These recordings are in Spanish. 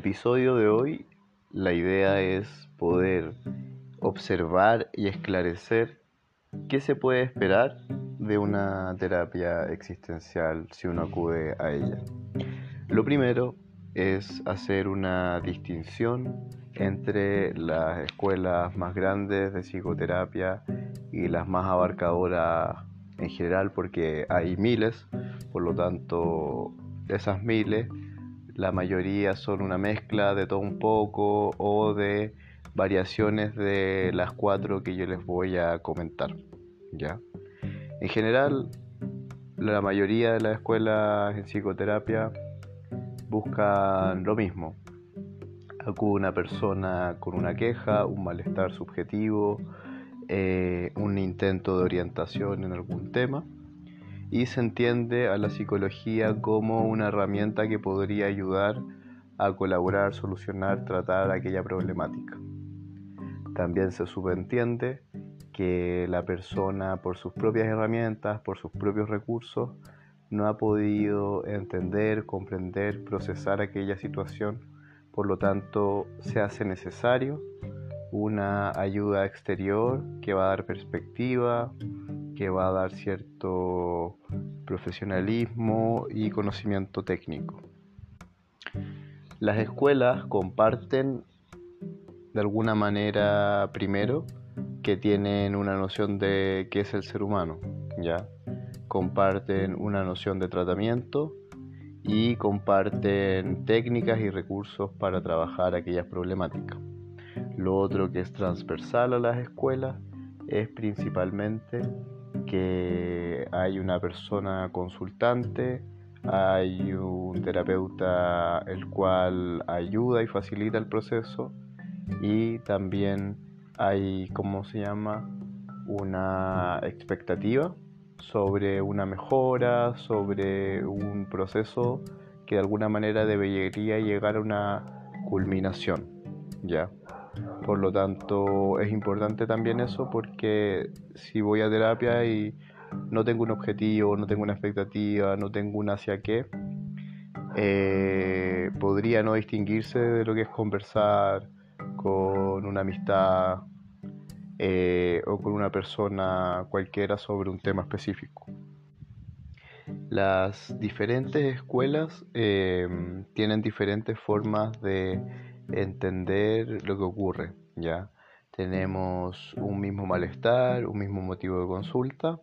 episodio de hoy la idea es poder observar y esclarecer qué se puede esperar de una terapia existencial si uno acude a ella. Lo primero es hacer una distinción entre las escuelas más grandes de psicoterapia y las más abarcadoras en general porque hay miles, por lo tanto esas miles la mayoría son una mezcla de todo un poco o de variaciones de las cuatro que yo les voy a comentar. ¿ya? En general, la mayoría de las escuelas en psicoterapia buscan lo mismo. Acude una persona con una queja, un malestar subjetivo, eh, un intento de orientación en algún tema y se entiende a la psicología como una herramienta que podría ayudar a colaborar, solucionar, tratar aquella problemática. También se subentiende que la persona por sus propias herramientas, por sus propios recursos, no ha podido entender, comprender, procesar aquella situación, por lo tanto se hace necesario una ayuda exterior que va a dar perspectiva, que va a dar cierto profesionalismo y conocimiento técnico. Las escuelas comparten de alguna manera primero que tienen una noción de qué es el ser humano, ¿ya? Comparten una noción de tratamiento y comparten técnicas y recursos para trabajar aquellas problemáticas. Lo otro que es transversal a las escuelas es principalmente que hay una persona consultante, hay un terapeuta el cual ayuda y facilita el proceso y también hay, ¿cómo se llama? Una expectativa sobre una mejora, sobre un proceso que de alguna manera debería llegar a una culminación, ¿ya? Por lo tanto, es importante también eso porque si voy a terapia y no tengo un objetivo, no tengo una expectativa, no tengo un hacia qué, eh, podría no distinguirse de lo que es conversar con una amistad eh, o con una persona cualquiera sobre un tema específico. Las diferentes escuelas eh, tienen diferentes formas de entender lo que ocurre, ¿ya? Tenemos un mismo malestar, un mismo motivo de consulta,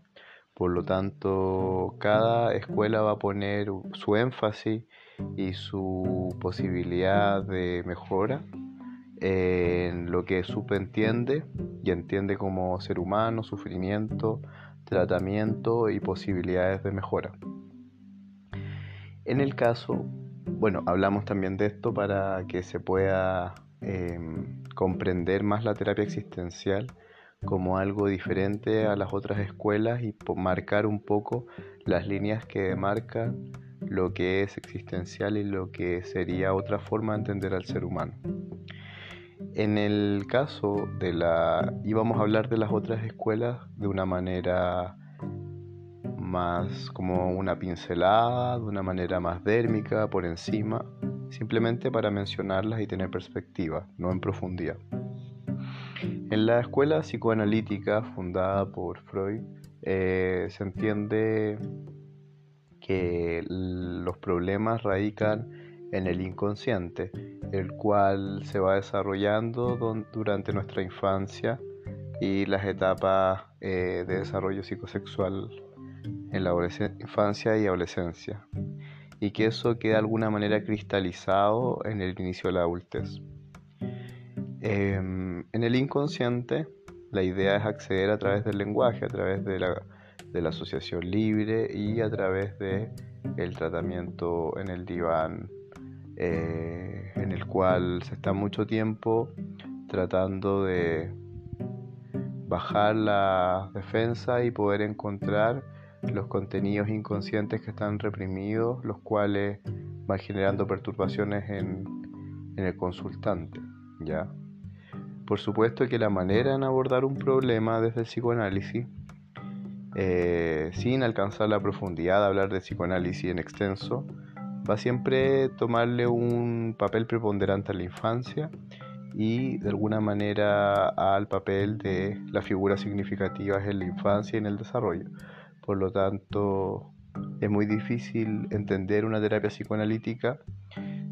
por lo tanto, cada escuela va a poner su énfasis y su posibilidad de mejora en lo que entiende y entiende como ser humano, sufrimiento, tratamiento y posibilidades de mejora. En el caso bueno, hablamos también de esto para que se pueda em, comprender más la terapia existencial como algo diferente a las otras escuelas y marcar un poco las líneas que demarcan lo que es existencial y lo que sería otra forma de entender al ser humano. En el caso de la... íbamos a hablar de las otras escuelas de una manera más como una pincelada, de una manera más dérmica, por encima, simplemente para mencionarlas y tener perspectiva, no en profundidad. En la escuela psicoanalítica fundada por Freud eh, se entiende que los problemas radican en el inconsciente, el cual se va desarrollando durante nuestra infancia y las etapas eh, de desarrollo psicosexual en la infancia y adolescencia y que eso queda de alguna manera cristalizado en el inicio de la adultez. Em, en el inconsciente la idea es acceder a través del lenguaje, a través de la, de la asociación libre y a través de tratamiento en el diván eh, en el cual se está mucho tiempo tratando de bajar la defensa y poder encontrar los contenidos inconscientes que están reprimidos, los cuales van generando perturbaciones en, el consultante. ¿ya? Por supuesto que la manera en abordar un problema desde el psicoanálisis, eh, sin alcanzar la profundidad de hablar de psicoanálisis en extenso, va a siempre tomarle un papel preponderante a la infancia y de alguna manera al papel de las figuras significativas en la infancia y en el desarrollo. Por lo tanto, es muy difícil entender una terapia psicoanalítica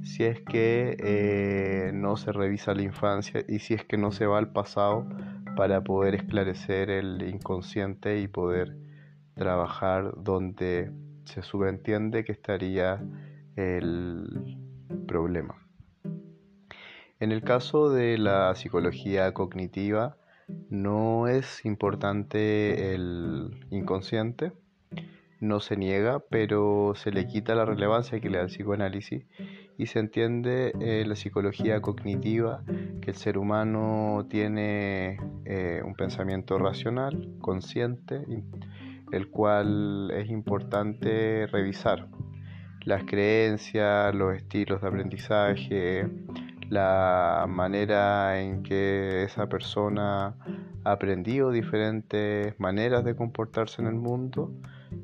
si es que eh, no se revisa la infancia y si es que no se va al pasado para poder esclarecer el inconsciente y poder trabajar donde se subentiende que estaría el problema. En el caso de la psicología cognitiva, no es importante el inconsciente, no se niega, pero se le quita la relevancia que le da el psicoanálisis y se entiende en la psicología cognitiva que el ser humano tiene eh, un pensamiento racional, consciente, el cual es importante revisar. Las creencias, los estilos de aprendizaje, la manera en que esa persona ha aprendido diferentes maneras de comportarse en el mundo,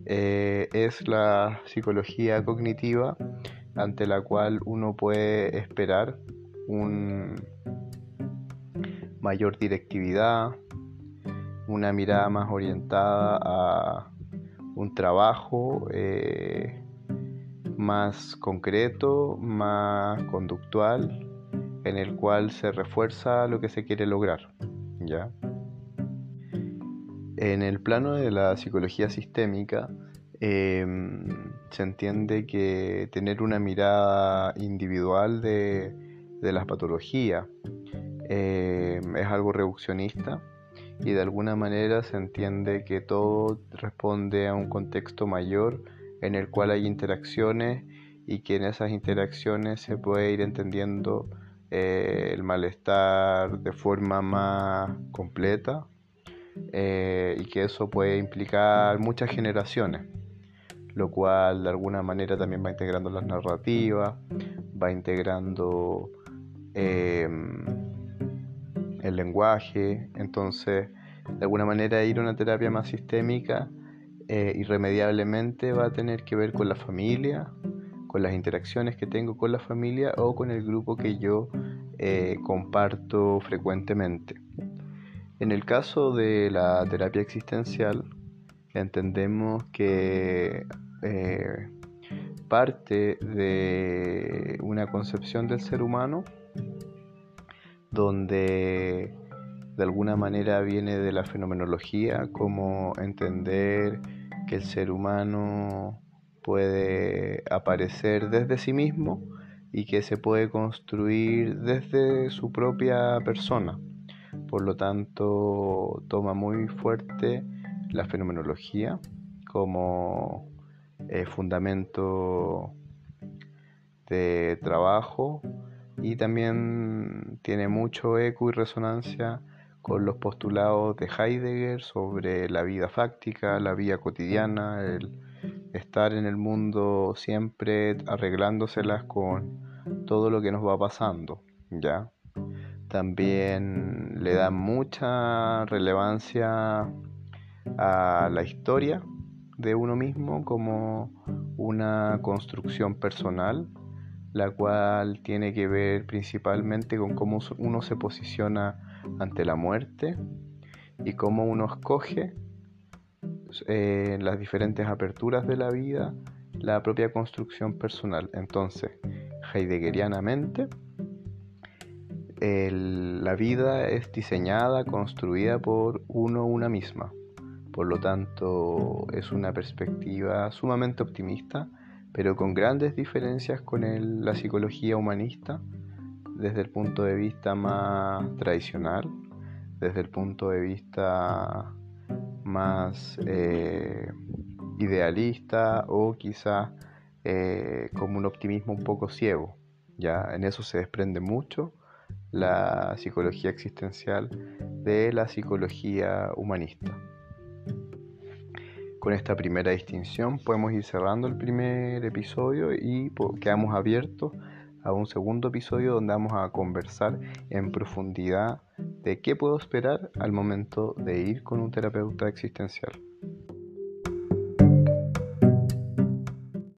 eh, es la psicología cognitiva ante la cual uno puede esperar un mayor directividad, una mirada más orientada a un trabajo eh, más concreto, más conductual, en el cual se refuerza lo que se quiere lograr. ¿ya? En el plano de la psicología sistémica, em, se entiende que tener una mirada individual de, de las patologías em, es algo reduccionista y de alguna manera se entiende que todo responde a un contexto mayor en el cual hay interacciones y que en esas interacciones se puede ir entendiendo eh, el malestar de forma más completa eh, y que eso puede implicar muchas generaciones, lo cual de alguna manera también va integrando las narrativas, va integrando em, el lenguaje, entonces de alguna manera ir a una terapia más sistémica eh, irremediablemente va a tener que ver con la familia, con las interacciones que tengo con la familia o con el grupo que yo eh, comparto frecuentemente. En el caso de la terapia existencial, entendemos que eh, parte de una concepción del ser humano donde de alguna manera viene de la fenomenología, como entender que el ser humano puede aparecer desde sí mismo y que se puede construir desde su propia persona. Por lo tanto, toma muy fuerte la fenomenología como eh, fundamento de trabajo y también tiene mucho eco y resonancia con los postulados de Heidegger sobre la vida fáctica, la vida cotidiana, el estar en el mundo siempre arreglándoselas con todo lo que nos va pasando, ¿ya? También le da mucha relevancia a la historia de uno mismo como una construcción personal, la cual tiene que ver principalmente con cómo uno se posiciona ante la muerte y cómo uno escoge eh, las diferentes aperturas de la vida, la propia construcción personal. Entonces, heideggerianamente, la vida es diseñada, construida por uno una misma. Por lo tanto, es una perspectiva sumamente optimista, pero con grandes diferencias con la psicología humanista desde el punto de vista más tradicional, desde el punto de vista más eh, idealista o quizá eh, como un optimismo un poco ciego. Ya en eso se desprende mucho la psicología existencial de la psicología humanista. Con esta primera distinción podemos ir cerrando el primer episodio y quedamos abiertos a un segundo episodio donde vamos a conversar en profundidad de qué puedo esperar al momento de ir con un terapeuta existencial.